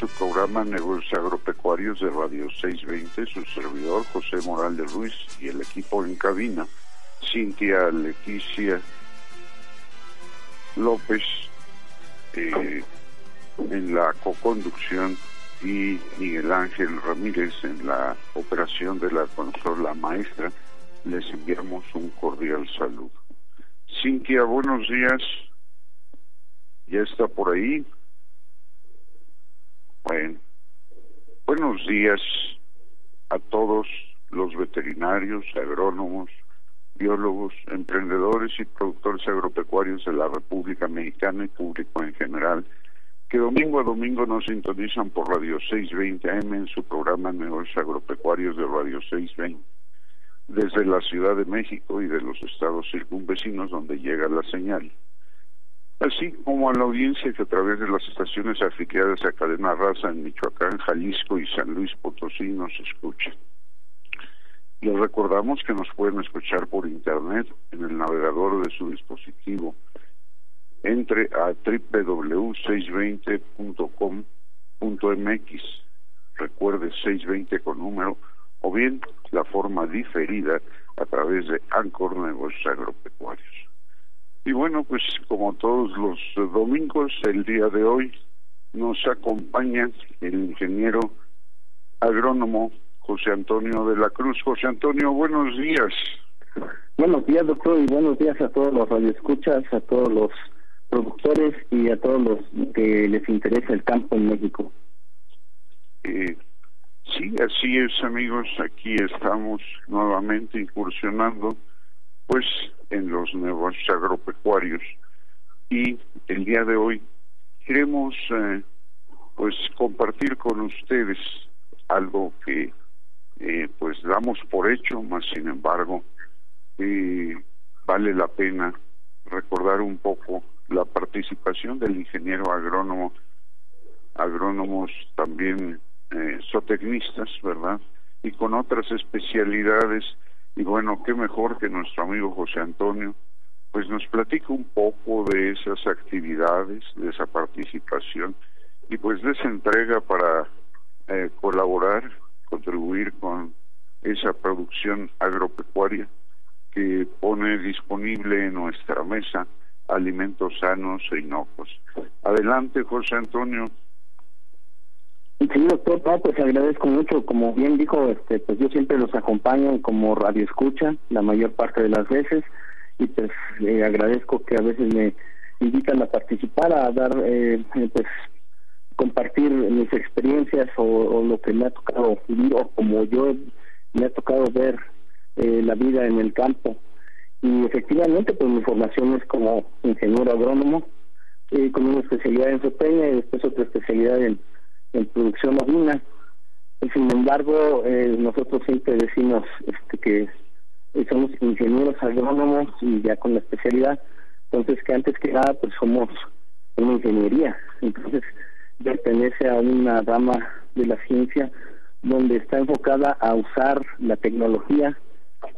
Su programa Negocios Agropecuarios de Radio 620, su servidor José Morales Ruiz y el equipo en cabina, Cintia Leticia López eh, en la coconducción y Miguel Ángel Ramírez en la operación de la consola maestra, les enviamos un cordial saludo. Cintia, buenos días. ¿Ya está por ahí? Bueno, buenos días a todos los veterinarios, agrónomos, biólogos, emprendedores y productores agropecuarios de la República Mexicana y público en general, que domingo a domingo nos sintonizan por Radio 620 AM en su programa Negocios Agropecuarios de Radio 620, desde la Ciudad de México y de los estados circunvecinos donde llega la señal así como a la audiencia que a través de las estaciones afiliadas a Cadena Raza en Michoacán, Jalisco y San Luis Potosí nos escucha. Les recordamos que nos pueden escuchar por internet en el navegador de su dispositivo. Entre a www.620.com.mx, recuerde 620 con número, o bien la forma diferida a través de Anchor Negocios Agropecuarios. Y bueno, pues como todos los domingos, el día de hoy nos acompaña el ingeniero agrónomo José Antonio de la Cruz. José Antonio, buenos días. Buenos días, doctor, y buenos días a todos los radioescuchas, a todos los productores y a todos los que les interesa el campo en México. Eh, sí, así es, amigos. Aquí estamos nuevamente incursionando, pues, en los negocios agropecuarios y el día de hoy queremos eh, pues compartir con ustedes algo que eh, pues damos por hecho, más sin embargo eh, vale la pena recordar un poco la participación del ingeniero agrónomo, agrónomos también zootecnistas, ¿verdad? Y con otras especialidades y bueno, qué mejor que nuestro amigo José Antonio, pues nos platica un poco de esas actividades, de esa participación y pues de esa entrega para eh, colaborar, contribuir con esa producción agropecuaria que pone disponible en nuestra mesa alimentos sanos e inocuos. Adelante, José Antonio. Sí, doctor, pues agradezco mucho, como bien dijo, este, pues yo siempre los acompaño como radio escucha la mayor parte de las veces y pues eh, agradezco que a veces me invitan a participar, a dar, eh, pues compartir mis experiencias o, lo que me ha tocado vivir o como yo me ha tocado ver eh, la vida en el campo. Y efectivamente, pues mi formación es como ingeniero agrónomo, con una especialidad en zootecnia y después otra especialidad en en producción ovina. Sin embargo, eh, nosotros siempre decimos este, que somos ingenieros agrónomos y ya con la especialidad, entonces que antes que nada pues somos una ingeniería, entonces pertenece a una rama de la ciencia donde está enfocada a usar la tecnología,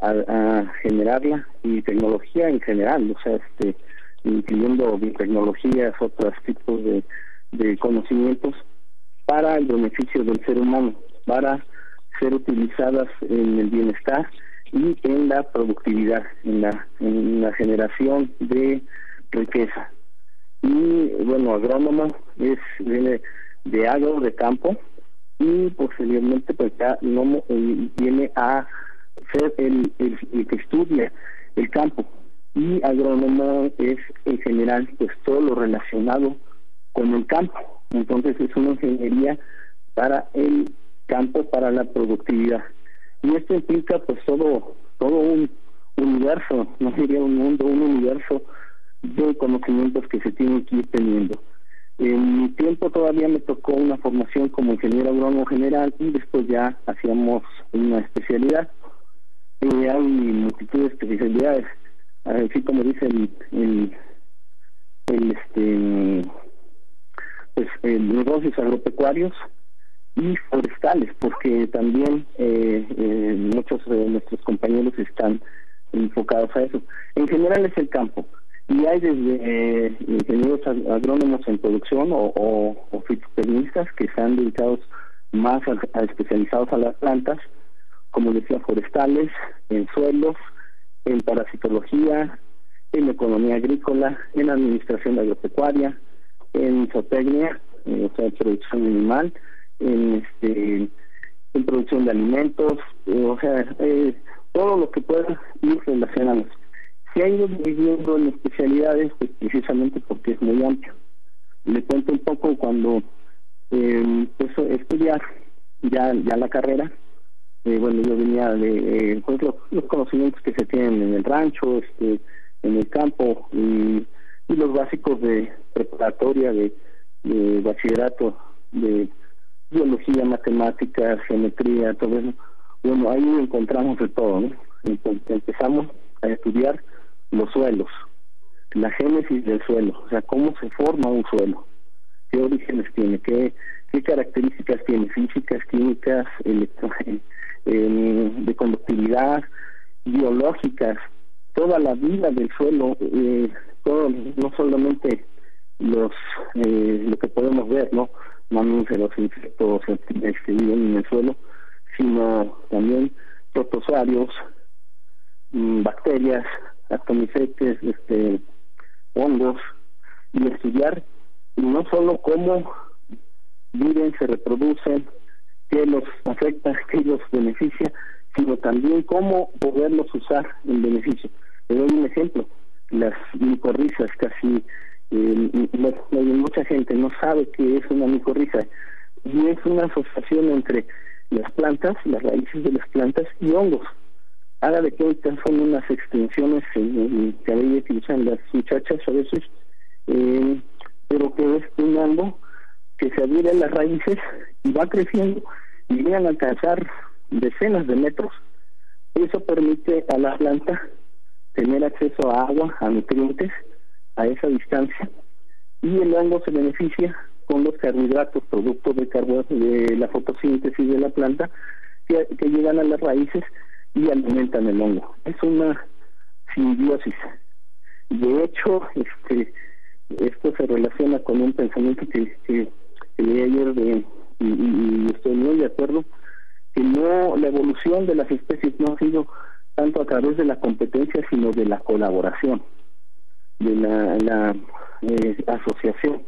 a, generarla y tecnología en general, o sea, este, incluyendo tecnologías, otros tipos de, de conocimientos para el beneficio del ser humano, para ser utilizadas en el bienestar y en la productividad, en la, en la generación de riqueza. Y bueno, agrónomo es viene de agro de campo y posteriormente pues ya eh, viene a ser el, el, que estudia el campo y agrónomo es en general pues todo lo relacionado con el campo entonces es una ingeniería para el campo para la productividad. Y esto implica pues todo todo un universo no sería un mundo un universo de conocimientos que se tienen que ir teniendo. En mi tiempo todavía me tocó una formación como ingeniero agrónomo general y después ya hacíamos una especialidad. Eh, hay multitud de especialidades, así como dice el, el, este pues negocios agropecuarios y forestales, porque también eh, eh, muchos de nuestros compañeros están enfocados a eso. En general es el campo y hay desde eh, ingenieros agrónomos en producción o, o, fitotecnistas que están dedicados más a, especializados a las plantas, como decía, forestales, en suelos, en parasitología, en economía agrícola, en administración agropecuaria, en zootecnia, eh, o sea, en producción animal, en este producción de alimentos, eh, o sea, todo lo que pueda ir relacionado se ha ido dividiendo en especialidades pues, precisamente porque es muy amplio. Le cuento un poco cuando eh, estudiar ya, ya la carrera, eh, bueno, yo venía de eh, pues, los, conocimientos que se tienen en el rancho, este, en el campo y, los básicos de preparatoria, de, bachillerato, de biología, matemáticas, geometría, todo eso. Bueno, ahí encontramos de todo, ¿no? empezamos a estudiar los suelos, la génesis del suelo, o sea, cómo se forma un suelo, qué orígenes tiene, qué, qué características tiene, físicas, químicas, de conductividad, biológicas, toda la vida del suelo, eh, todo, no solamente los eh, lo que podemos ver, ¿no? Mamíferos, insectos que viven en el suelo, sino también protozoarios, mm, bacterias, atomifetes, este, hongos, y estudiar no solo cómo viven, se reproducen, qué los afecta, qué los beneficia, sino también cómo poderlos usar en beneficio. Le doy un ejemplo, las micorrizas casi, eh, mucha gente no sabe qué es una micorriza y es una asociación entre las plantas, las raíces de las plantas y hongos haga de cuenta son unas extensiones en cabello que usan las muchachas a veces, eh, pero que es un hongo que se adhiere a las raíces y va creciendo y llegan a alcanzar decenas de metros. Eso permite a la planta tener acceso a agua, a nutrientes, a esa distancia, y el hongo se beneficia con los carbohidratos, productos de, de la fotosíntesis de la planta, que llegan a las raíces y alimentan el hongo. Es una simbiosis. De hecho, este esto se relaciona con un pensamiento que, que, leí ayer de, y, estoy muy de acuerdo, que no la evolución de las especies no ha sido tanto a través de la competencia, sino de la colaboración, de la, eh, asociación,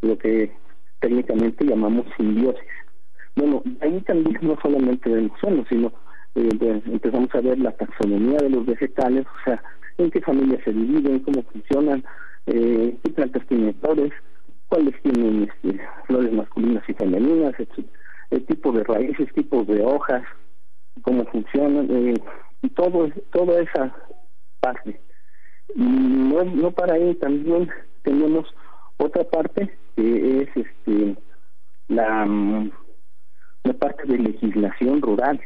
lo que técnicamente llamamos simbiosis. Bueno, ahí también no solamente del suelo, sino eh, empezamos a ver la taxonomía de los vegetales, o sea, en qué familias se dividen, cómo funcionan, eh, qué plantas tienen flores, cuáles tienen este, flores masculinas y femeninas, el tipo de raíces, tipos de hojas, cómo funcionan, eh, y todo, toda esa parte. Y no, no para ahí, también tenemos otra parte que es este la, mm, la parte de legislación rural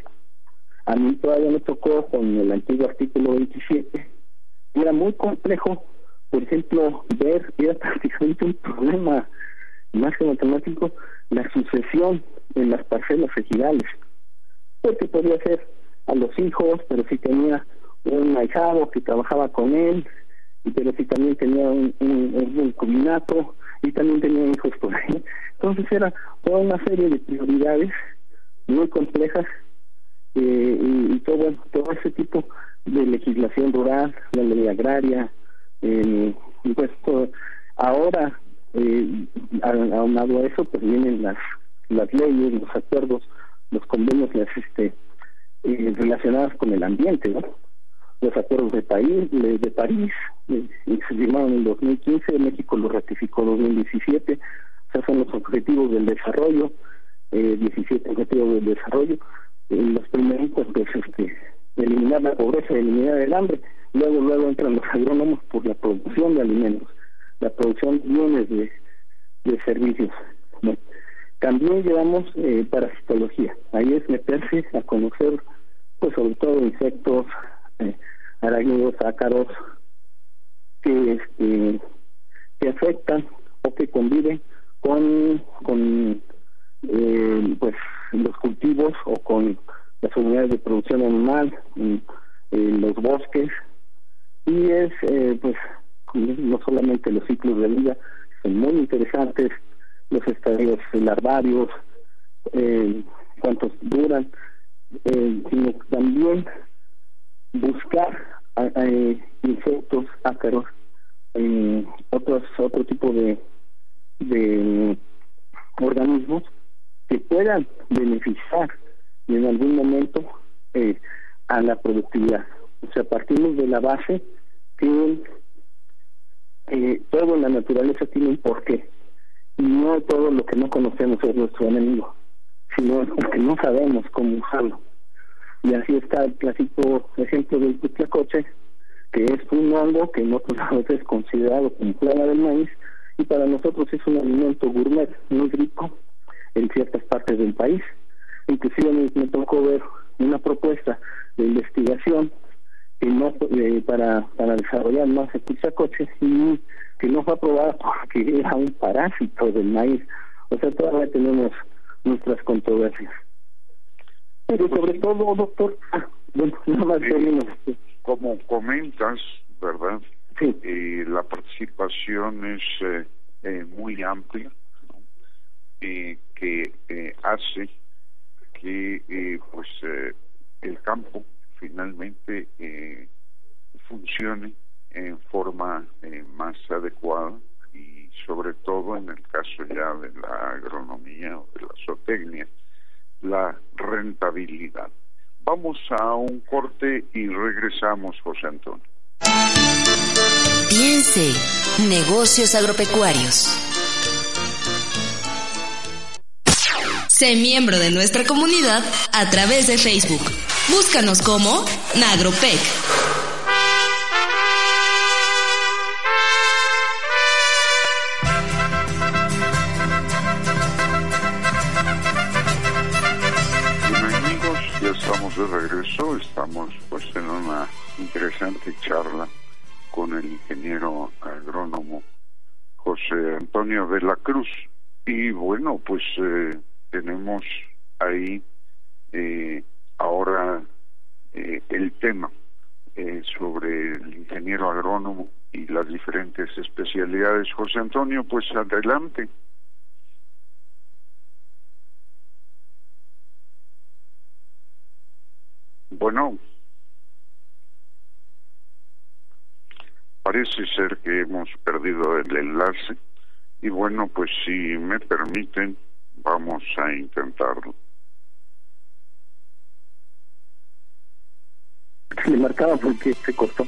a mí todavía me tocó con el antiguo artículo 27, y era muy complejo, por ejemplo, ver, era prácticamente un problema más que matemático, la sucesión en las parcelas ejidales, porque podía ser a los hijos, pero si tenía un ahijado que trabajaba con él, pero si también tenía un, un, un y también tenía hijos por ahí. Entonces era toda una serie de prioridades muy complejas eh, y, todo todo ese tipo de legislación rural, la ley agraria, eh, pues ahora eh, aunado a eso pues vienen las las leyes los acuerdos los convenios las este eh, relacionadas con el ambiente ¿no? los acuerdos de París de, París eh, se firmaron en 2015 México lo ratificó en 2017 o sea son los objetivos del desarrollo eh, 17 objetivos del desarrollo los primeros pues este eliminar la pobreza eliminar el hambre luego luego entran los agrónomos por la producción de alimentos la producción de bienes de, de servicios también llevamos eh, parasitología. Ahí es meterse a conocer pues sobre todo insectos eh, arácnidos ácaros que este que afectan o que conviven con con eh, pues los cultivos o con las unidades de producción animal en, los bosques. Y es eh, pues no solamente los ciclos de vida son muy interesantes los estadios larvarios eh, cuántos duran eh, sino también buscar insectos ácaros otros otro tipo de de organismos que puedan beneficiar en algún momento eh, a la productividad. O sea, partimos de la base que eh, todo en la naturaleza tiene un porqué. No todo lo que no conocemos es nuestro enemigo, sino porque no sabemos cómo usarlo. Y así está el clásico ejemplo del putlacoche, que es un hongo que en otros lados es considerado como plaga del maíz, y para nosotros es un alimento gourmet muy rico en ciertas partes del país. Inclusive me, tocó ver una propuesta de investigación que no eh, para desarrollar más coche y que no fue aprobada porque era un parásito del maíz. O sea, todavía tenemos nuestras controversias. Pero sobre todo, doctor, ah, bueno, nada más Como comentas, ¿verdad? Sí. Eh, la participación es eh, eh muy amplia eh, que eh, hace que eh, pues eh, el campo finalmente funcione en forma más adecuada y sobre todo en el caso ya de la agronomía o de la zootecnia la rentabilidad. Vamos a un corte y regresamos, José Antonio. Piense, negocios agropecuarios. Sé miembro de nuestra comunidad a través de Facebook. Búscanos como Nagropec. Antonio, pues adelante. Bueno, parece ser que hemos perdido el enlace y bueno, pues si me permiten, Vamos a intentarlo. Se marcaba porque se cortó.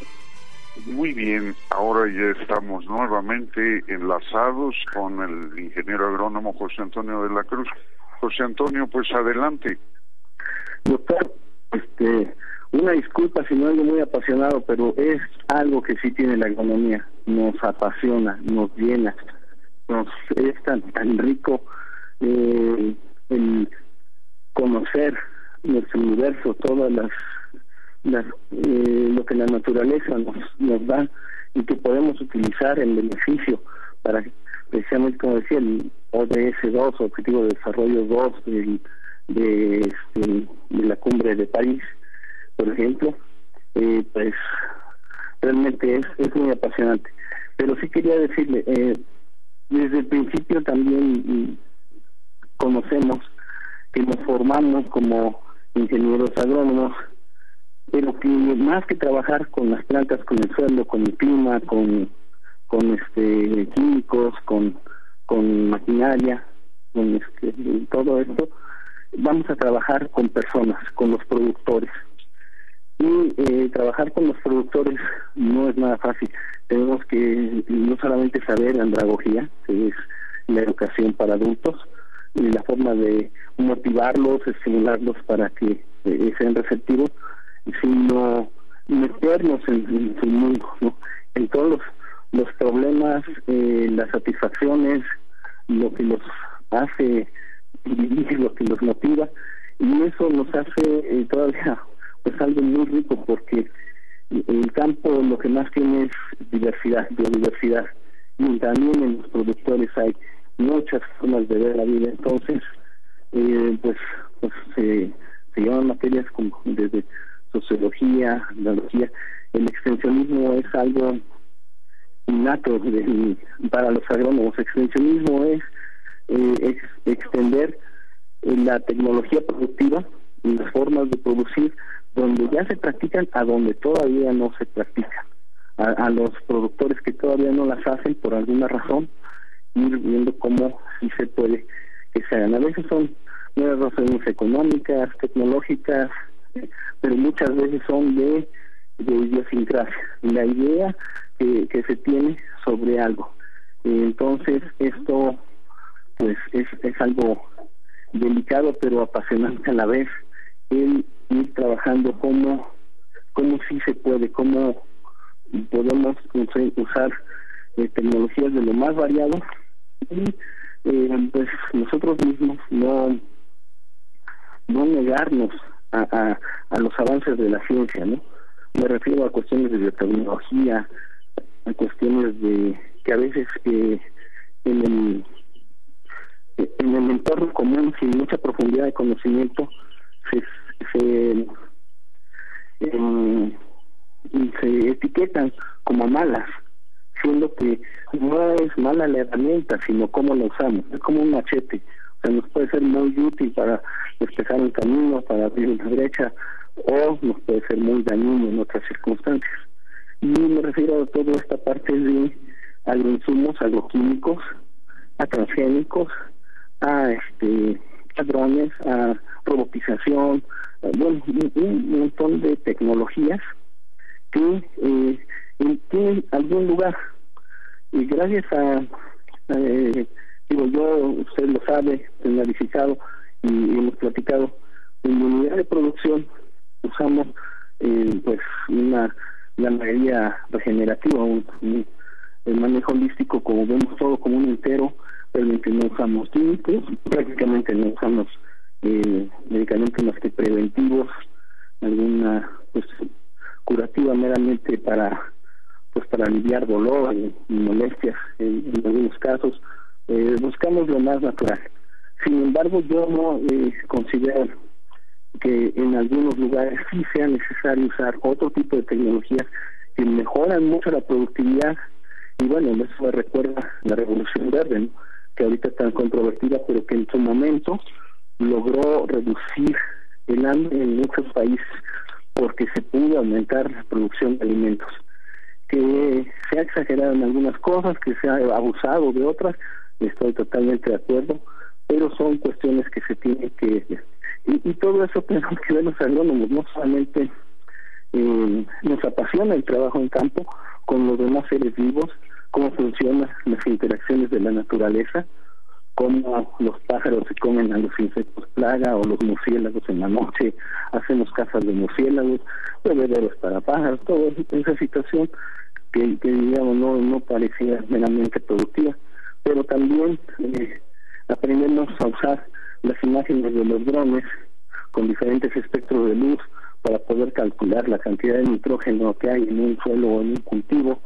Muy bien, ahora ya estamos nuevamente enlazados con el ingeniero agrónomo José Antonio de la Cruz. José Antonio, pues adelante. Doctor, este, una disculpa si no algo muy apasionado, pero es algo que sí tiene la agronomía. Nos apasiona, nos llena, nos es tan, tan rico eh, el conocer nuestro universo, todas las, las eh, lo que la naturaleza nos, nos da y que podemos utilizar en beneficio para precisamente como decía el ODS 2, Objetivo de Desarrollo 2 de, de, este, de la cumbre de París, por ejemplo, eh, pues realmente es, es muy apasionante. Pero sí quería decirle, eh, desde el principio también conocemos, que nos formamos como ingenieros agrónomos, pero que más que trabajar con las plantas, con el suelo, con el clima, con, con este químicos, con con maquinaria, con este, todo esto, vamos a trabajar con personas, con los productores. Y eh, trabajar con los productores no es nada fácil. Tenemos que no solamente saber andragogía, que es la educación para adultos, y la forma de motivarlos, estimularlos para que eh, sean receptivos, sino meternos en, su mundo, en todos los, los problemas, eh, las satisfacciones, lo que los hace vivir, lo que los motiva, y eso nos hace eh, todavía pues algo muy rico porque el campo lo que más tiene es diversidad, biodiversidad, y también en los productores hay muchas formas de ver la vida, entonces eh, pues, pues se, se llaman materias como desde sociología, biología, el extensionismo es algo innato para los agrónomos. Extensionismo es eh, extender eh, la tecnología productiva y las formas de producir donde ya se practican a donde todavía no se practican. A, los productores que todavía no las hacen por alguna razón, ir viendo cómo sí se puede que se hagan. A veces son nuevas razones económicas, tecnológicas, pero muchas veces son de, de idiosincrasia. La idea que, se tiene sobre algo. Entonces, esto pues es, es algo delicado pero apasionante a la vez el ir trabajando como cómo sí se puede, cómo podemos usar eh, tecnologías de lo más variado y eh, pues nosotros mismos no no negarnos a, a, los avances de la ciencia, ¿no? Me refiero a cuestiones de biotecnología, a cuestiones de que a veces eh, en el en el entorno común sin mucha profundidad de conocimiento se se, em, se etiquetan como malas siendo que no es mala la herramienta sino cómo la usamos es como un machete nos puede ser muy útil para despejar un camino para abrir una brecha o nos puede ser muy dañino en otras circunstancias y me refiero a toda esta parte de agroinsumos agroquímicos a transgénicos a este a drones, a robotización, bueno, un, montón de tecnologías que eh, tienen algún lugar. Y gracias a, digo yo, usted lo sabe, analizado y, hemos platicado, en la unidad de producción usamos eh, pues una ganadería regenerativa, un, el manejo holístico, como vemos todo como un entero, realmente no usamos químicos, prácticamente no usamos eh, medicamentos más que preventivos, alguna pues curativa meramente para pues para aliviar dolor y, molestias en, algunos casos eh, buscamos lo más natural. Sin embargo yo no eh, considero que en algunos lugares sí sea necesario usar otro tipo de tecnologías que mejoran mucho la productividad. Y bueno eso me recuerda la revolución verde que ahorita está controvertida, pero que en su momento logró reducir el hambre en muchos países porque se pudo aumentar la producción de alimentos. Que se ha exagerado en algunas cosas, que se ha abusado de otras, estoy totalmente de acuerdo, pero son cuestiones que se tienen que... Y, y todo eso tenemos que ver los agrónomos, no solamente eh, nos apasiona el trabajo en campo con los demás seres vivos, cómo funcionan las interacciones de la naturaleza, cómo los pájaros se comen a los insectos plaga o los murciélagos en la noche, hacemos casas de murciélagos, bebederos para pájaros, toda esa situación que, que digamos no, no parecía meramente productiva, pero también eh, aprendemos a usar las imágenes de los drones con diferentes espectros de luz para poder calcular la cantidad de nitrógeno que hay en un suelo o en un cultivo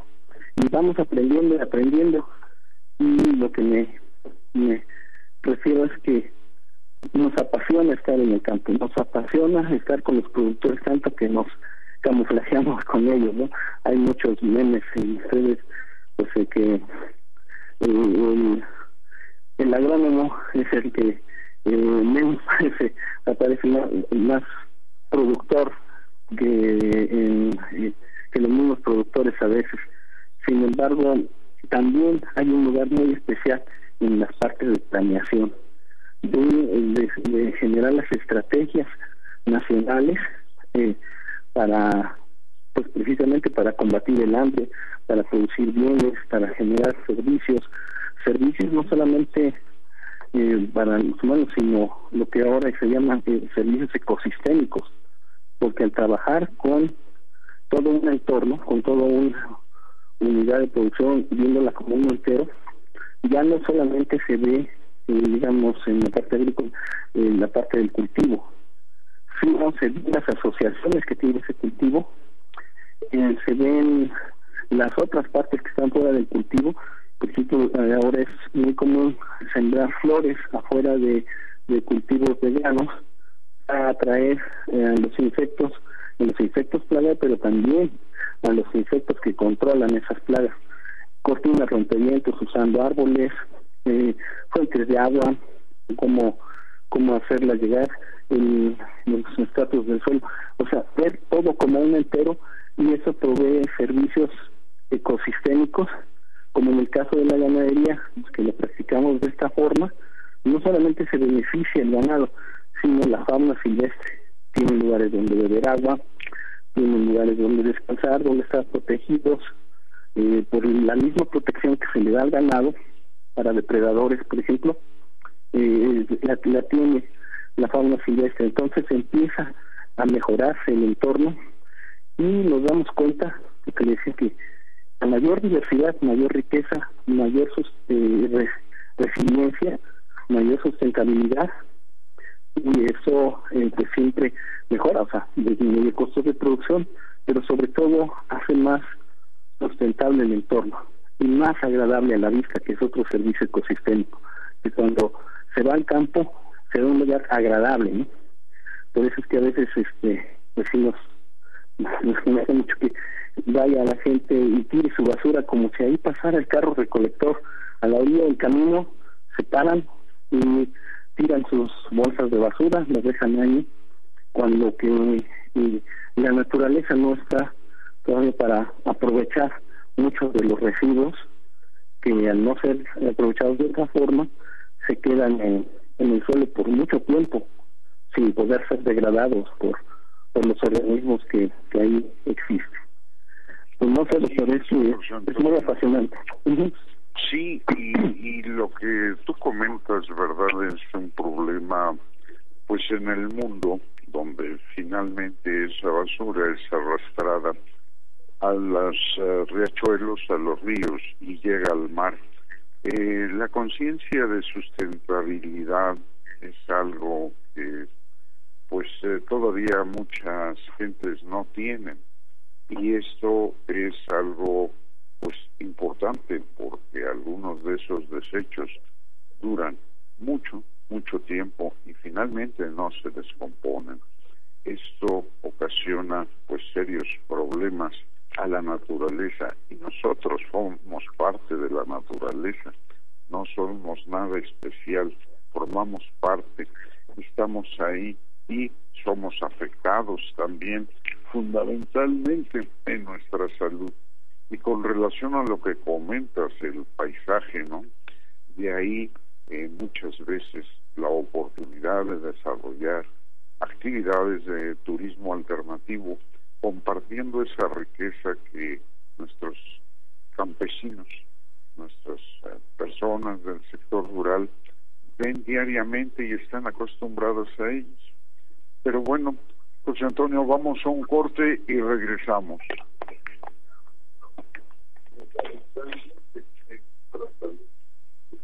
y vamos aprendiendo y aprendiendo y lo que me, me refiero es que nos apasiona estar en el campo, nos apasiona estar con los productores tanto que nos camuflajeamos con ellos, ¿no? Hay muchos memes en ustedes, pues que el, agrónomo es el que eh, menos parece, aparece más, productor que, eh, que los mismos productores a veces. Sin embargo, también hay un lugar muy especial en las partes de planeación, de, generar las estrategias nacionales eh, para, pues precisamente para combatir el hambre, para producir bienes, para generar servicios, servicios no solamente eh, para los humanos, sino lo que ahora se llama eh, servicios ecosistémicos, porque al trabajar con todo un entorno, con toda una unidad de producción, viéndola como un entero, ya no solamente se ve, eh, digamos, en la parte agrícola, en la parte del cultivo, sino se ven las asociaciones que tiene ese cultivo, eh, se ven las otras partes que están fuera del cultivo, por ejemplo, ahora es muy común sembrar flores afuera de, cultivos de granos para atraer eh, los insectos, los insectos plaga, pero también a los insectos que controlan esas plagas. Cortinas, rompimientos usando árboles, eh, fuentes de agua, cómo, cómo hacerlas llegar, en los estratos del suelo. O sea, ver todo como un entero y eso provee servicios ecosistémicos, como en el caso de la ganadería, que lo practicamos de esta forma, no solamente se beneficia el ganado, sino la fauna silvestre. Tiene lugares donde beber agua, tienen lugares donde descansar, donde estar protegidos eh, por la misma protección que se le da al ganado para depredadores, por ejemplo, eh, la, la tiene la fauna silvestre. Entonces empieza a mejorarse el entorno y nos damos cuenta que decía que a mayor diversidad, mayor riqueza, mayor eh, resiliencia, mayor sustentabilidad y eso eh, siempre mejora, o sea, disminuye costos de producción, pero sobre todo hace más sustentable el entorno y más agradable a la vista, que es otro servicio ecosistémico, que cuando se va al campo se da un lugar agradable, ¿no? Por eso es que a veces este pues nos hace mucho que vaya la gente y tire su basura como si ahí pasara el carro recolector a la orilla del camino, se paran y tiran sus bolsas de basura, las dejan ahí, cuando que la naturaleza no está todavía para aprovechar muchos de los residuos que al no ser aprovechados de otra forma se quedan en, el suelo por mucho tiempo sin poder ser degradados por, por los organismos que, que ahí existen. Pues no sé, doctor, es, es muy apasionante. Sí, y, lo que tú comentas, ¿verdad? Es un problema, pues en el mundo, donde finalmente esa basura es arrastrada a los eh, riachuelos, a los ríos y llega al mar. Eh, la conciencia de sustentabilidad es algo que pues eh, todavía muchas gentes no tienen. Y esto es algo pues importante porque algunos de esos desechos duran mucho, mucho tiempo y finalmente no se descomponen. Esto ocasiona pues serios problemas a la naturaleza. Y nosotros somos parte de la naturaleza, no somos nada especial, formamos parte, estamos ahí y somos afectados también fundamentalmente en nuestra salud. Y con relación a lo que comentas, el paisaje, ¿no? De ahí eh, muchas veces la oportunidad de desarrollar actividades de turismo alternativo, compartiendo esa riqueza que nuestros campesinos, nuestras eh, personas del sector rural ven diariamente y están acostumbrados a ellos. Pero bueno, José Antonio, vamos a un corte y regresamos.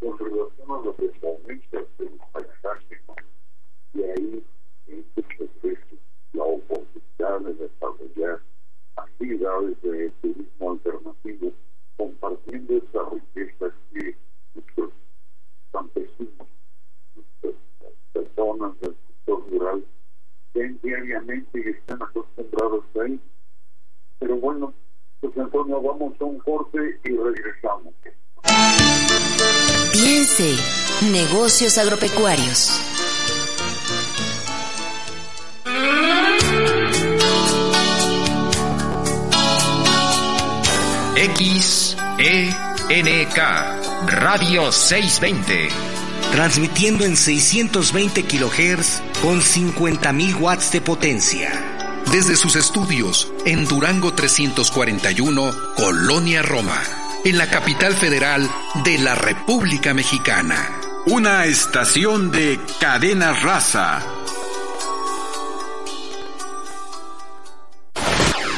Con relación a lo que comentas del paisaje, y ahí muchas veces la oportunidad de desarrollar actividades de turismo alternativo, compartiendo esa riqueza que nuestros campesinos, nuestras personas del sector rural ven diariamente y están acostumbrados a ahí. Pero bueno, pues Antonio, vamos a un corte y regresamos. Piense, negocios agropecuarios. X E N K Radio 620. Transmitiendo en 620 kHz con 50.000 watts de potencia. Desde sus estudios en Durango 341, Colonia Roma, en la capital federal de la República Mexicana. Una estación de cadena raza.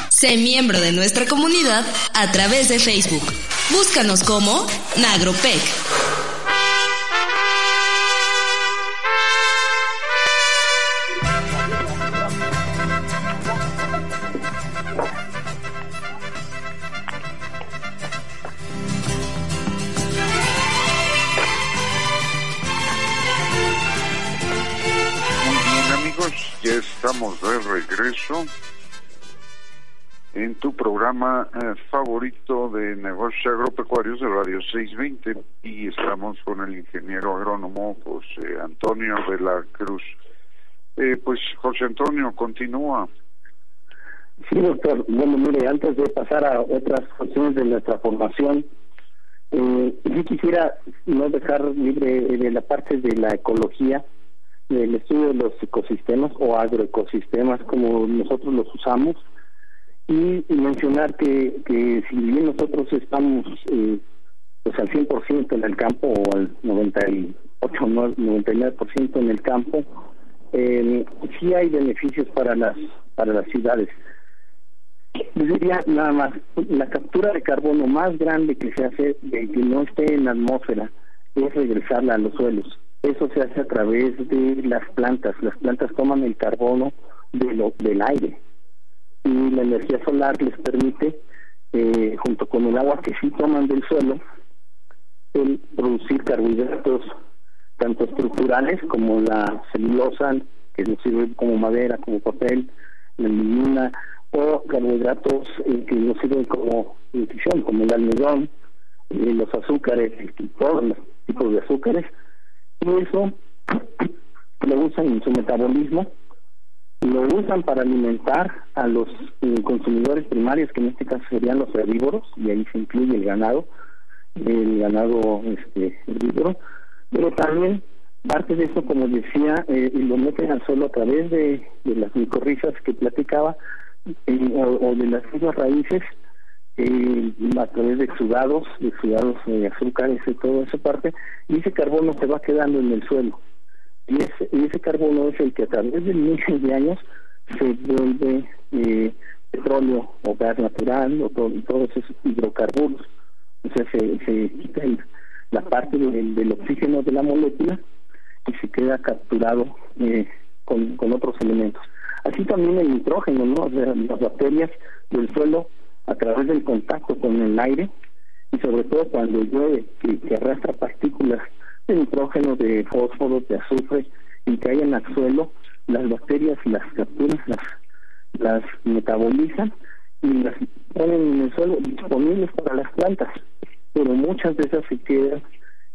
Sé miembro de nuestra comunidad a través de Facebook. Búscanos como Nagropec. Eh, favorito de negocios agropecuarios de Radio 620 y estamos con el ingeniero agrónomo José Antonio de la Cruz. Eh, pues José Antonio, continúa. Sí, doctor. Bueno, mire, antes de pasar a otras cuestiones de nuestra formación, eh, sí quisiera no dejar libre de la parte de la ecología, del estudio de los ecosistemas o agroecosistemas, como nosotros los usamos, y, mencionar que, que si bien nosotros estamos eh, pues al 100% en el campo o al 98 99% en el campo eh, sí hay beneficios para las para las ciudades. Yo diría nada más la captura de carbono más grande que se hace de que no esté en la atmósfera es regresarla a los suelos. Eso se hace a través de las plantas. Las plantas toman el carbono de lo, del aire y la energía solar les permite, eh, junto con el agua que sí toman del suelo, el producir carbohidratos tanto estructurales como la celulosa, que nos sirve como madera, como papel, la lignina, o carbohidratos eh, que nos sirven como nutrición, como el almidón, eh, los azúcares, todos los tipos de azúcares, y eso lo usan en su metabolismo lo usan para alimentar a los eh, consumidores primarios, que en este caso serían los herbívoros, y ahí se incluye el ganado, el ganado este, herbívoro, pero también parte de eso, como decía, eh, lo meten al suelo a través de, las micorrizas que platicaba, eh, o, de las mismas raíces, eh, a través de exudados, de exudados de azúcares y toda esa parte, y ese carbono se va quedando en el suelo y ese, carbono es el que a través de miles de años se vuelve eh, petróleo o gas natural o todos esos hidrocarburos. O sea, se, se quita la parte del, oxígeno de la molécula y se queda capturado eh, con, con otros elementos. Así también el nitrógeno, ¿no? las bacterias del suelo a través del contacto con el aire y sobre todo cuando llueve, que arrastra partículas de nitrógeno, de fósforo, de azufre y caen al suelo, las bacterias las capturan, las, las metabolizan y las ponen en el suelo disponibles para las plantas, pero muchas de esas se quedan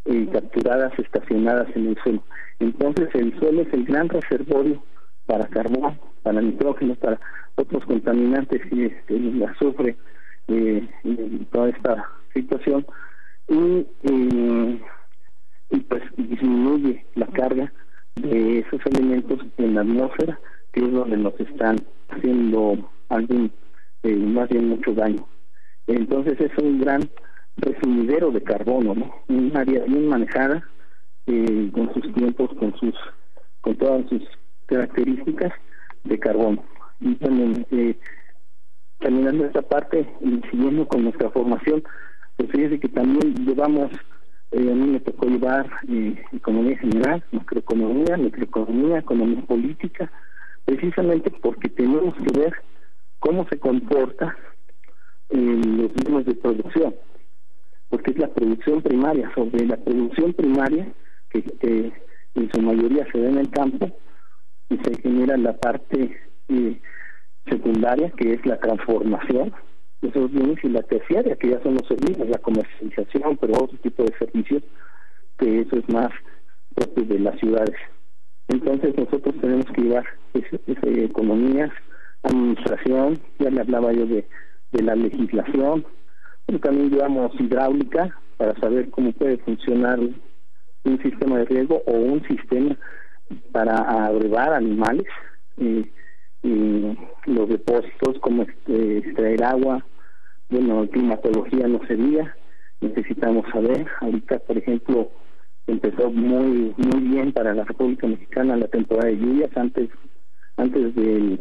eh, capturadas, estacionadas en el suelo. Entonces el suelo es el gran reservorio para carbón, para nitrógeno, para otros contaminantes y este, el azufre, eh, toda esta situación. Y eh, y pues disminuye la carga de esos elementos en la atmósfera, que es donde nos están haciendo algún, eh, más bien mucho daño. Entonces es un gran resumidero de carbono, ¿no? Un área bien manejada, eh, con sus tiempos, con sus, con todas sus características de carbono. Y también, eh, terminando esta parte y siguiendo con nuestra formación, pues fíjese que también llevamos eh, a mí me tocó llevar eh, economía general, macroeconomía, microeconomía, economía política, precisamente porque tenemos que ver cómo se comporta en los medios de producción, porque es la producción primaria, sobre la producción primaria, que, en su mayoría se da en el campo, y se genera la parte eh, secundaria, que es la transformación, esos bienes y la terciaria, que ya son los servicios, la comercialización, pero otro tipo de servicios, que eso es más propio de las ciudades. Entonces nosotros tenemos que llevar esa economía, administración, ya le hablaba yo de, de la legislación, pero también llevamos hidráulica, para saber cómo puede funcionar un sistema de riego o un sistema para abrevar animales y los depósitos como este, extraer agua. Bueno climatología no sería necesitamos saber. Ahorita por ejemplo empezó muy muy bien para la República Mexicana la temporada de lluvias. Antes antes del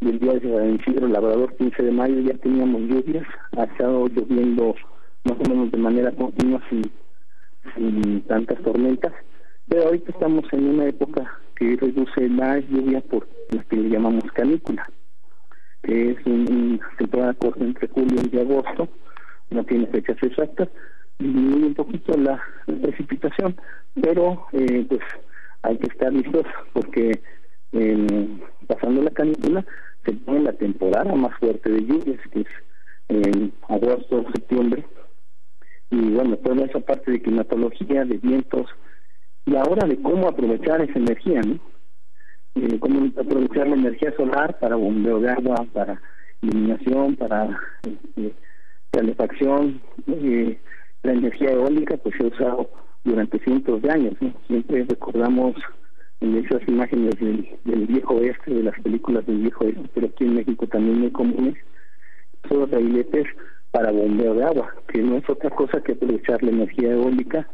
del día de San Isidro Labrador 15 de mayo ya teníamos lluvias. Ha estado lloviendo más o menos de manera continua sin, sin tantas tormentas. Pero ahorita estamos en una época que reduce la lluvia por lo que le llamamos canícula que es una temporada corta entre julio y agosto no tiene fechas exactas disminuye un poquito la, precipitación pero eh, pues hay que estar listos porque pasando la canícula se pone la temporada más fuerte de lluvias que es en agosto septiembre y bueno toda esa parte de climatología de vientos y ahora de cómo aprovechar esa energía no eh, cómo aprovechar la energía solar para bombeo de agua para iluminación para este, calefacción. Eh, la energía eólica pues se ha usado durante cientos de años siempre recordamos en esas imágenes del, viejo oeste, de las películas del viejo oeste, pero aquí en México también muy comunes, esos railetes para bombeo de agua, que no es otra cosa que aprovechar la energía eólica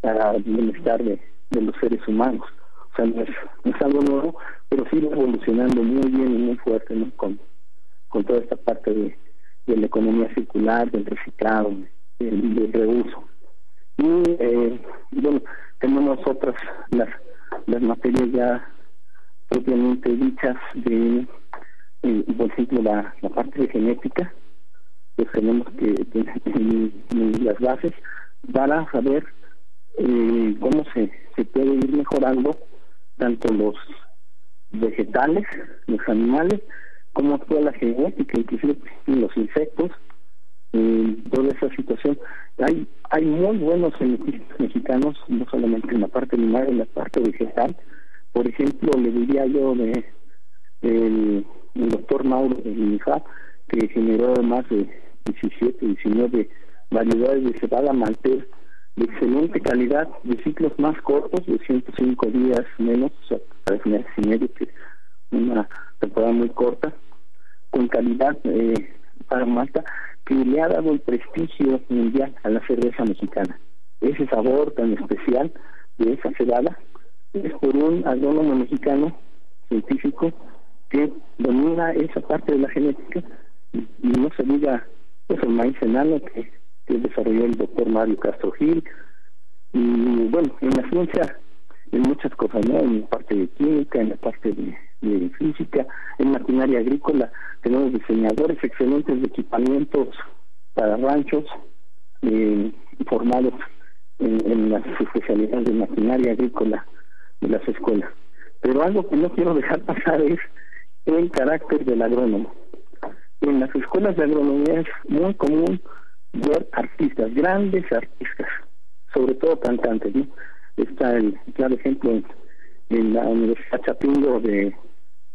para el bienestar de, los seres humanos. O sea, no es, algo nuevo, pero va evolucionando muy bien y muy fuerte ¿no? con, con toda esta parte de, de la economía circular, del reciclado, del, del reuso. Y eh, bueno, tenemos otras, las las materias ya propiamente dichas de, eh, por ejemplo, la, la parte de genética, pues tenemos que tener las bases para saber eh, cómo se, se puede ir mejorando tanto los vegetales, los animales, como toda la genética, inclusive los insectos, toda esa situación. Hay hay muy buenos mexicanos, no solamente en la parte animal, en la parte vegetal. Por ejemplo, le diría yo de el, doctor Mauro de INFA, que generó más de 17, 19 variedades de cebada maltés de excelente calidad, de ciclos más cortos, de 105 días menos, o sea, para meses y medio, que una temporada muy corta, con calidad eh, para Malta, que le ha dado el prestigio mundial a la cerveza mexicana. Ese sabor tan especial de esa cebada es por un agrónomo mexicano científico que domina esa parte de la genética y, no se diga pues, el maíz enano que, que desarrolló el doctor Mario Castro Gil y bueno, en la ciencia en muchas cosas, ¿no? En la parte de química, en la parte de, física, en maquinaria agrícola, tenemos diseñadores excelentes de equipamientos para ranchos, eh, formados en, las especialidades de maquinaria agrícola de las escuelas. Pero algo que no quiero dejar pasar es el carácter del agrónomo. En las escuelas de agronomía es muy común ver artistas, grandes artistas, sobre todo cantantes, ¿no? está el claro ejemplo en, la Universidad Chapingo de,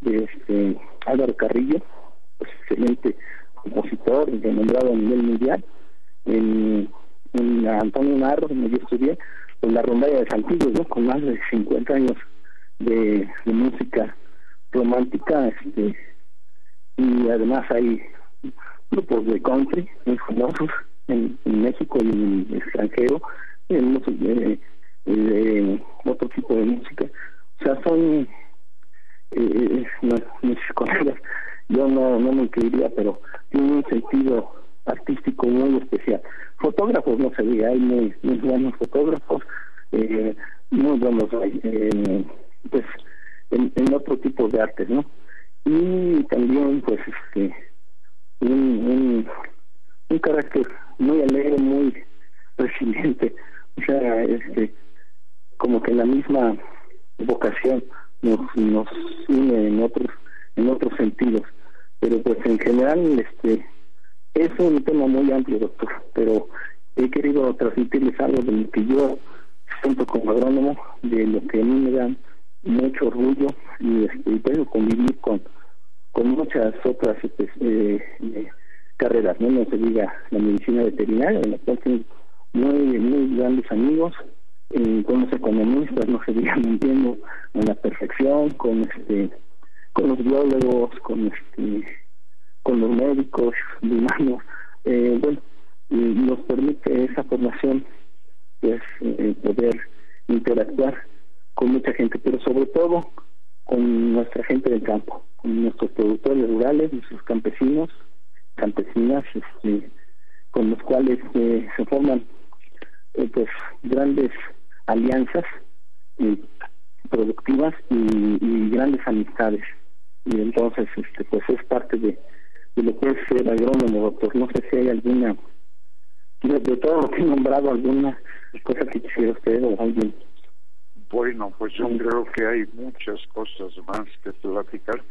de este Álvaro Carrillo, pues, excelente compositor, nombrado a nivel mundial, en, en Antonio Narro, donde yo estudié, en la rondalla de Santillo, ¿no? con más de 50 años de, música romántica, este, y además hay grupos de country muy famosos en, México y en el extranjero, en, eh, de otro tipo de música. O sea, son eh, mis colegas, yo no, no me incluiría, pero tiene un sentido artístico muy especial. Fotógrafos, no se diga, hay muy, muy buenos fotógrafos, eh, muy buenos eh, pues, en, en otro tipo de artes, ¿no? Y también, pues, este, un, un, carácter muy alegre, muy resiliente, o sea, este, como que la misma vocación nos, nos une en otros en otros sentidos. Pero pues en general este es un tema muy amplio doctor pero he querido transmitirles algo de lo que yo siento como agrónomo de lo que a mí me da mucho orgullo y este y puedo convivir con con muchas otras este, eh, carreras no no se diga la medicina veterinaria en la cual tengo muy, muy grandes amigos, con los economistas no serían entiendo en la perfección, con este con los biólogos, con este con los médicos humanos, eh, bueno, nos permite esa formación pues eh, poder interactuar con mucha gente, pero sobre todo con nuestra gente del campo, con nuestros productores rurales, nuestros campesinos, campesinas, este, con los cuales eh, se forman eh, pues grandes alianzas productivas y, grandes amistades. Y entonces este pues es parte de, lo que es el agrónomo doctor. No sé si hay alguna de, todo lo que he nombrado alguna cosa que quisiera usted o alguien bueno pues yo creo que hay muchas cosas más que platicar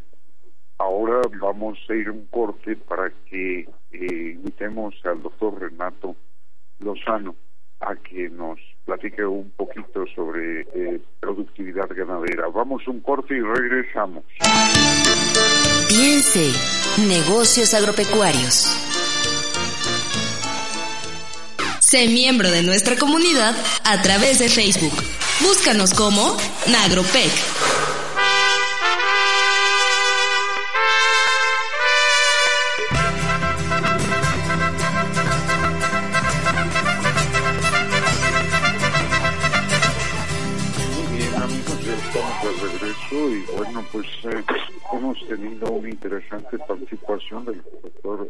ahora vamos a ir un corte para que eh, invitemos al doctor Renato Lozano a que nos platique un poquito sobre eh, productividad ganadera. Vamos un corte y regresamos. Piense, negocios agropecuarios. Sé miembro de nuestra comunidad a través de Facebook. Búscanos como Nagropec. y bueno, pues eh, hemos tenido una interesante participación del doctor,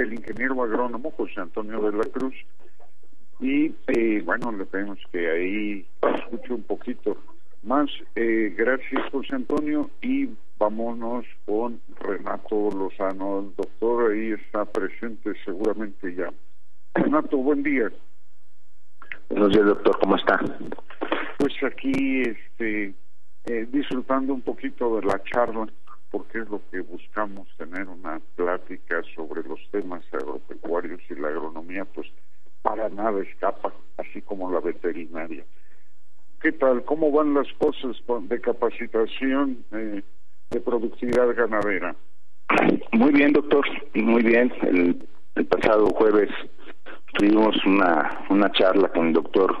del ingeniero agrónomo José Antonio de la Cruz y eh, bueno, le pedimos que ahí escuche un poquito más. Eh, gracias José Antonio y vámonos con Renato Lozano. El doctor ahí está presente seguramente ya. Renato, buen día. Buenos días, doctor, ¿cómo está? Pues aquí, este, eh, disfrutando un poquito de la charla, porque es lo que buscamos, tener una plática sobre los temas agropecuarios y la agronomía, pues para nada escapa, así como la veterinaria. ¿Qué tal? ¿Cómo van las cosas de capacitación eh, de productividad ganadera? Muy bien, doctor, muy bien. El, el pasado jueves tuvimos una, una charla con el doctor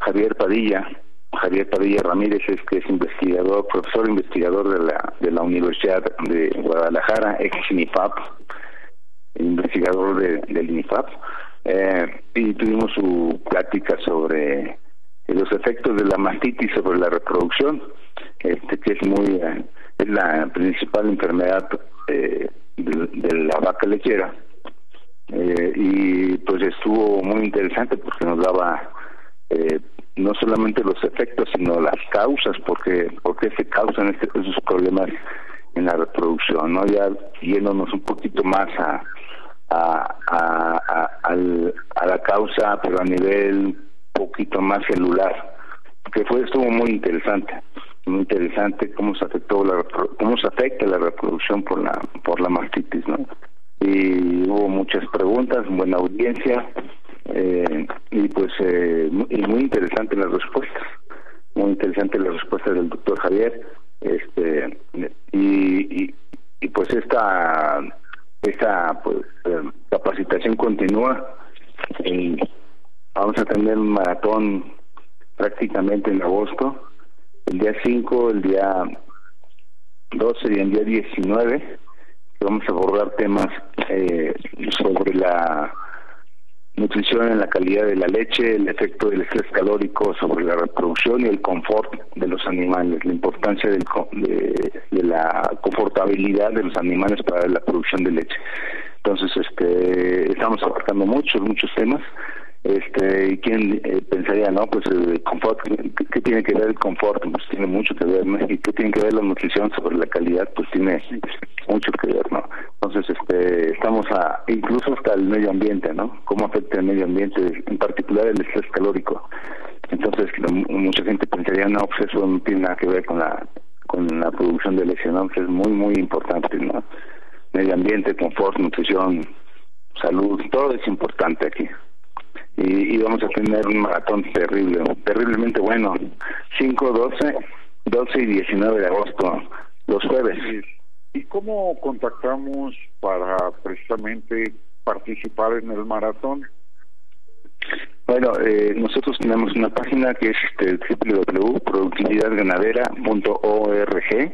Javier Padilla, Javier Padilla Ramírez es que es investigador, profesor investigador de la de la Universidad de Guadalajara, ex INIFAP, investigador de, del INIFAP, eh, y tuvimos su plática sobre los efectos de la mastitis sobre la reproducción, este que es muy eh, es la principal enfermedad eh, de, la vaca lechera. Y pues estuvo muy interesante porque nos daba eh, no solamente los efectos, sino las causas, porque, porque se causan este, esos problemas en la reproducción, ¿no? Ya yéndonos un poquito más a, a, a, a, la causa, pero a nivel poquito más celular, que fue estuvo muy interesante, muy interesante cómo se afectó la cómo afecta la reproducción por la por la mastitis, ¿no? Y hubo muchas preguntas, buena audiencia, eh, y pues eh, y muy interesante las respuestas muy interesante las respuestas del doctor Javier este y, y, pues esta esta pues, eh, capacitación continúa. Y vamos a tener un maratón prácticamente en agosto el día 5 el día 12 y el día 19 vamos a abordar temas eh, sobre la nutrición en la calidad de la leche, el efecto del estrés calórico sobre la reproducción y el confort de los animales, la importancia del, de, la confortabilidad de los animales para la producción de leche. Entonces, este, estamos abarcando muchos, muchos temas. Este, ¿y quién eh, pensaría, no? Pues el confort, ¿qué, tiene que ver el confort? Pues tiene mucho que ver, ¿no? ¿Y qué tiene que ver la nutrición sobre la calidad? Pues tiene mucho que ver, ¿no? Entonces, este, estamos a, incluso hasta el medio ambiente, ¿no? ¿Cómo afecta el medio ambiente, en particular el estrés calórico? Entonces, mucha gente pensaría, no, pues eso no tiene nada que ver con la, con la producción de ¿no? Pues es muy, muy importante, ¿no? Medio ambiente, confort, nutrición, salud, todo es importante aquí y, vamos a tener un maratón terrible, terriblemente bueno. 5, 12, 12 y 19 de agosto, los jueves. ¿Y cómo contactamos para precisamente participar en el maratón? Bueno, eh, nosotros tenemos una página que es este, www.productividadganadera.org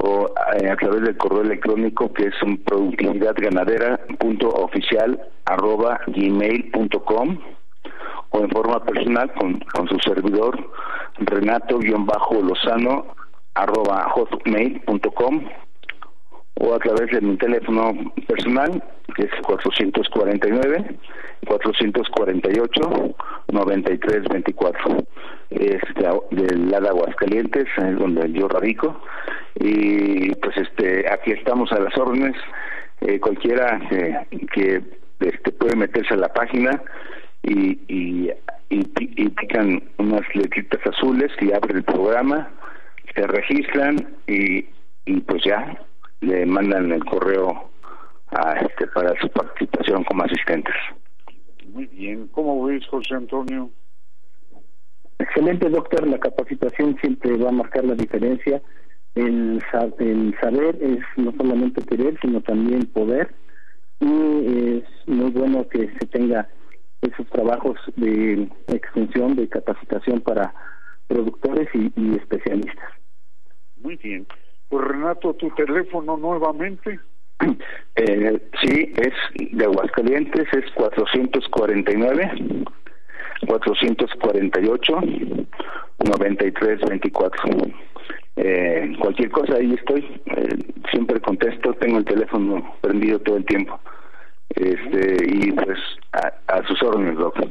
o eh, a través del correo electrónico que es un productividadganadera.oficial@gmail.com o en forma personal con, su servidor Renato-Lozano arroba o a través de mi teléfono personal que es 449 448 9324 es del lado Aguascalientes es donde yo radico. Y pues este aquí estamos a las órdenes. Eh, cualquiera que este, puede meterse a la página y, y, y, pican unas letritas azules y abre el programa se registran y, y pues ya le mandan el correo a este para su participación como asistentes. Muy bien, ¿cómo ves, José Antonio? Excelente, doctor. La capacitación siempre va a marcar la diferencia. El, el saber es no solamente querer, sino también poder. Y es muy bueno que se tenga esos trabajos de extensión, de capacitación para productores y, y especialistas. Muy bien. Pues Renato, tu teléfono nuevamente. Eh, sí, es de Aguascalientes, es 449 448 9324. Eh, cualquier cosa ahí estoy, eh, siempre contesto, tengo el teléfono prendido todo el tiempo. Este y pues a, a sus órdenes, doctor.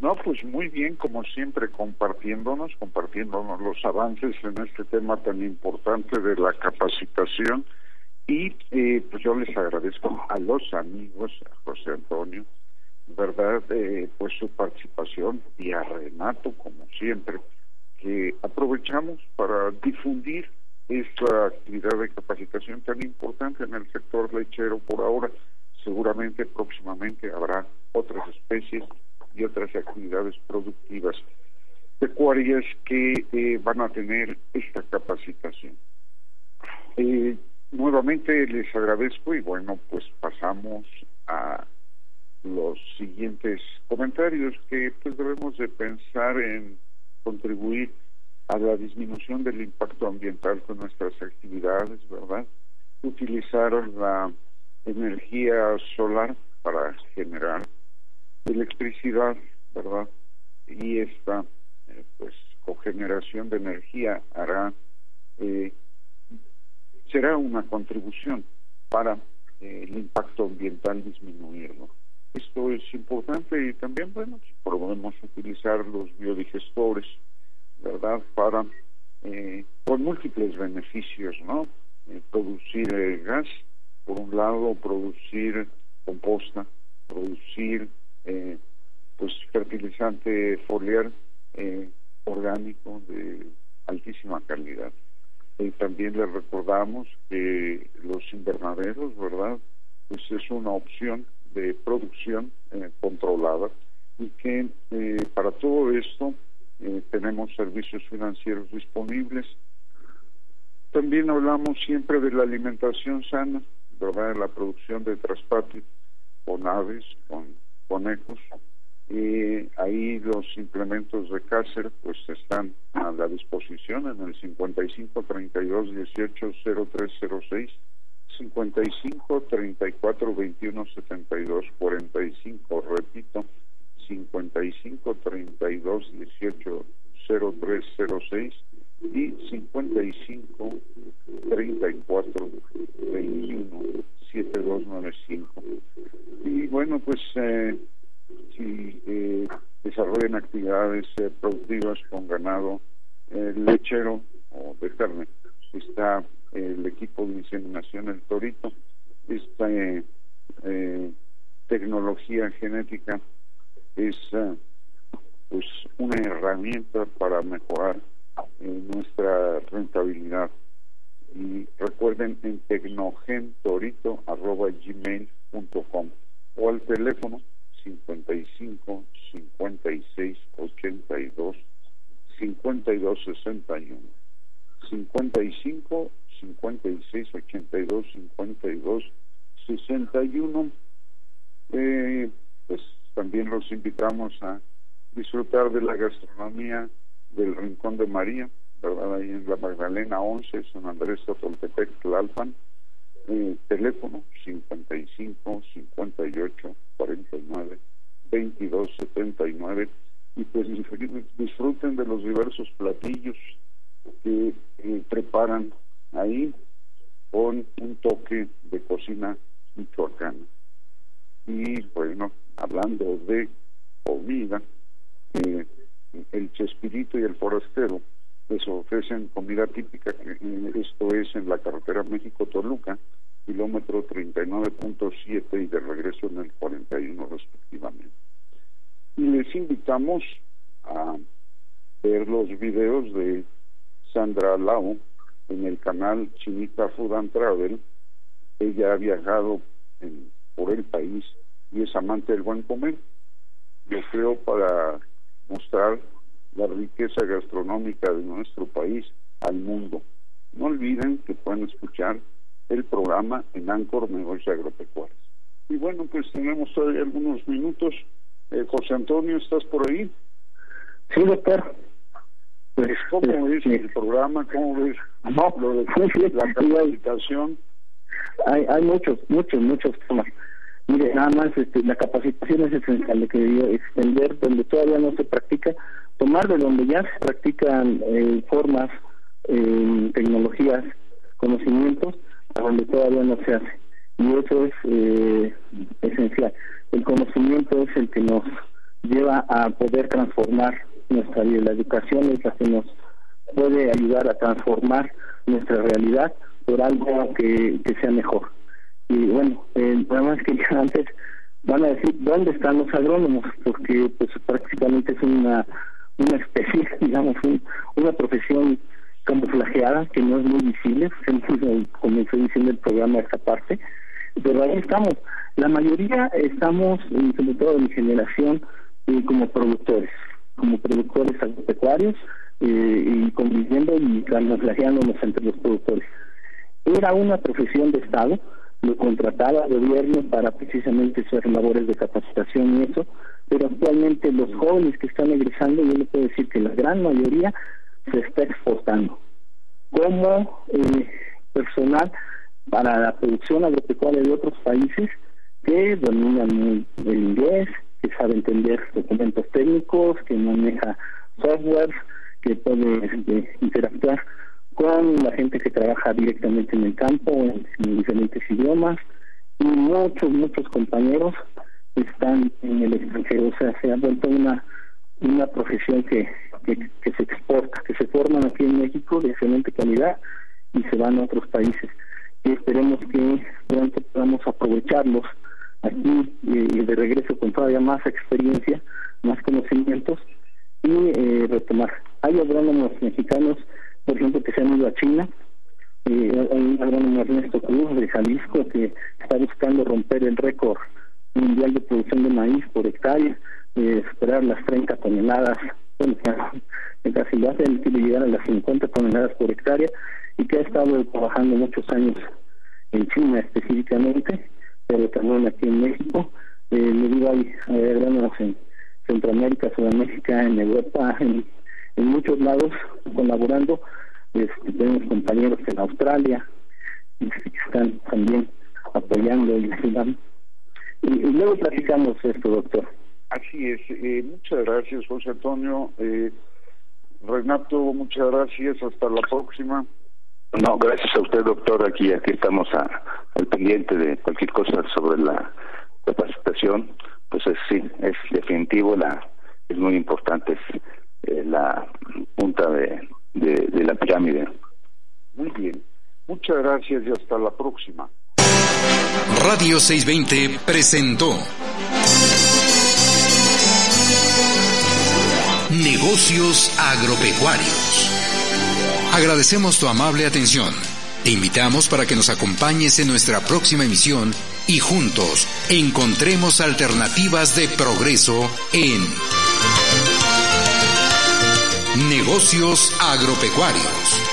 No, pues muy bien, como siempre, compartiéndonos, compartiéndonos los avances en este tema tan importante de la capacitación. Y eh, pues yo les agradezco a los amigos, a José Antonio, ¿verdad? Eh, pues su participación y a Renato, como siempre, que aprovechamos para difundir esta actividad de capacitación tan importante en el sector lechero por ahora. Seguramente próximamente habrá otras especies y otras actividades productivas pecuarias que eh, van a tener esta capacitación. Eh, nuevamente les agradezco y bueno, pues pasamos a los siguientes comentarios que pues debemos de pensar en contribuir a la disminución del impacto ambiental con nuestras actividades, ¿verdad? Utilizar la energía solar para generar electricidad, ¿verdad? Y esta, eh, pues, cogeneración de energía hará, eh, será una contribución para eh, el impacto ambiental disminuirlo. Esto es importante y también, bueno, podemos utilizar los biodigestores, ¿verdad? Para, con múltiples beneficios, ¿no? producir gas, por un lado, producir composta, producir eh, pues fertilizante foliar eh, orgánico de altísima calidad. Y también les recordamos que los invernaderos, ¿verdad? Pues es una opción de producción eh, controlada y que para todo esto tenemos servicios financieros disponibles. También hablamos siempre de la alimentación sana, ¿verdad? La producción de traspatio con aves, con conejos y ahí los implementos de Cácer pues están a la disposición en el 55 32 18 0306 55 34 21 72 45 repito 55 32 18 0306 y 55 34 21 7295 y bueno pues eh, si eh, desarrollan actividades eh, productivas con ganado lechero o de carne. Está el equipo de inseminación el torito esta tecnología genética es pues una herramienta para mejorar nuestra rentabilidad. Y recuerden en tecnogentorito.gmail.com o al teléfono 55 56 82 52 61 55 56 82 52 61 eh, pues también los invitamos a disfrutar de la gastronomía del Rincón de María, ¿verdad? Ahí en la Magdalena 11, San Andrés Totoltepec, Tlalpan. Teléfono 55 58 49 22 79 y pues disfruten de los diversos platillos que eh, preparan ahí con un toque de cocina michoacana. Y bueno, hablando de comida, eh, el Chespirito y el Forastero les ofrecen comida típica, eh, esto es en la carretera México-Toluca, kilómetro 39.7 y de regreso en el 41 respectivamente. Y les invitamos a ver los videos de Sandra Lau en el canal Chinita Food and Travel. Ella ha viajado por el país y es amante del buen comer. Yo creo para mostrar la riqueza gastronómica de nuestro país al mundo. No olviden que pueden escuchar el programa en Ancor Negocios Agropecuarios. Y bueno, pues tenemos todavía algunos minutos. Eh, José Antonio, ¿estás por ahí? Sí, doctor. Pues, ¿Cómo ves el programa? ¿Cómo ves lo de la capacitación? Hay, hay muchos, muchos, muchos temas. Mire, nada más este, la capacitación es esencial, que extender donde todavía no se practica, tomar de donde ya se practican eh, formas, eh, tecnologías, conocimientos, a donde todavía no se hace. Y eso es eh, esencial. El conocimiento es el que nos lleva a poder transformar nuestra vida. La educación es la que nos puede ayudar a transformar nuestra realidad por algo que, que sea mejor y bueno, el problema es que antes van a decir dónde están los agrónomos, porque pues prácticamente es una, una especie, digamos, una profesión camuflajeada que no es muy visible, como estoy diciendo el programa esta parte, pero ahí estamos. La mayoría estamos, sobre todo de mi generación, eh, como productores, como productores agropecuarios eh, y conviviendo y camuflajeándonos entre los productores. Era una profesión de Estado, lo contrataba el gobierno para precisamente hacer labores de capacitación y eso, pero actualmente los jóvenes que están egresando, yo le puedo decir que la gran mayoría se está exportando. Como eh, personal para la producción agropecuaria de otros países que dominan el inglés, que sabe entender documentos técnicos, que maneja software, que puede este, interactuar con la gente que trabaja directamente en el campo, en, diferentes idiomas, y muchos, muchos compañeros están en el extranjero, o sea, se ha vuelto una, una profesión que, que, se exporta, que se forman aquí en México de excelente calidad y se van a otros países. Y esperemos que pronto podamos aprovecharlos aquí eh, de regreso con todavía más experiencia, más conocimientos y eh, retomar. Hay agrónomos mexicanos por ejemplo, que se han ido a China. Eh, hay un agrónomo Ernesto Cruz de Jalisco que está buscando romper el récord mundial de producción de maíz por hectárea, eh, superar las 30 toneladas, bueno, en casi lo hace, él quiere llegar a las 50 toneladas por hectárea y que ha estado trabajando muchos años en China específicamente, pero también aquí en México. Eh, me digo, hay, agrónomos en Centroamérica, Sudamérica, en Europa, en en muchos lados colaborando. Este, tenemos compañeros en Australia este, que están también apoyando y ayudando. Y, luego platicamos esto, doctor. Así es. Eh, muchas gracias, José Antonio. Eh, Renato, muchas gracias. Hasta la próxima. No, gracias a usted, doctor. Aquí, aquí estamos al pendiente de cualquier cosa sobre la capacitación. Pues es, sí, es definitivo, la es muy importante. Es, eh, la punta de, de, la pirámide. Muy bien. Muchas gracias y hasta la próxima. Radio 620 presentó Negocios Agropecuarios. Agradecemos tu amable atención. Te invitamos para que nos acompañes en nuestra próxima emisión y juntos encontremos alternativas de progreso en Negocios agropecuarios.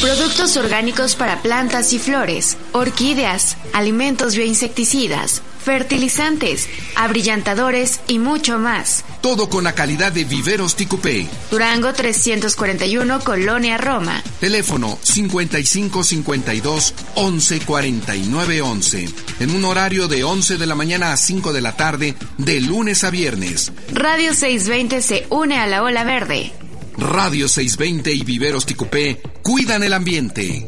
Productos orgánicos para plantas y flores, orquídeas, alimentos bioinsecticidas, fertilizantes, abrillantadores y mucho más. Todo con la calidad de Viveros Ticupé. Durango 341, Colonia Roma. Teléfono 5552 11 49 11. En un horario de 11 de la mañana a 5 de la tarde, de lunes a viernes. Radio 620 se une a la ola verde. Radio 620 y Viveros Ticupé cuidan el ambiente.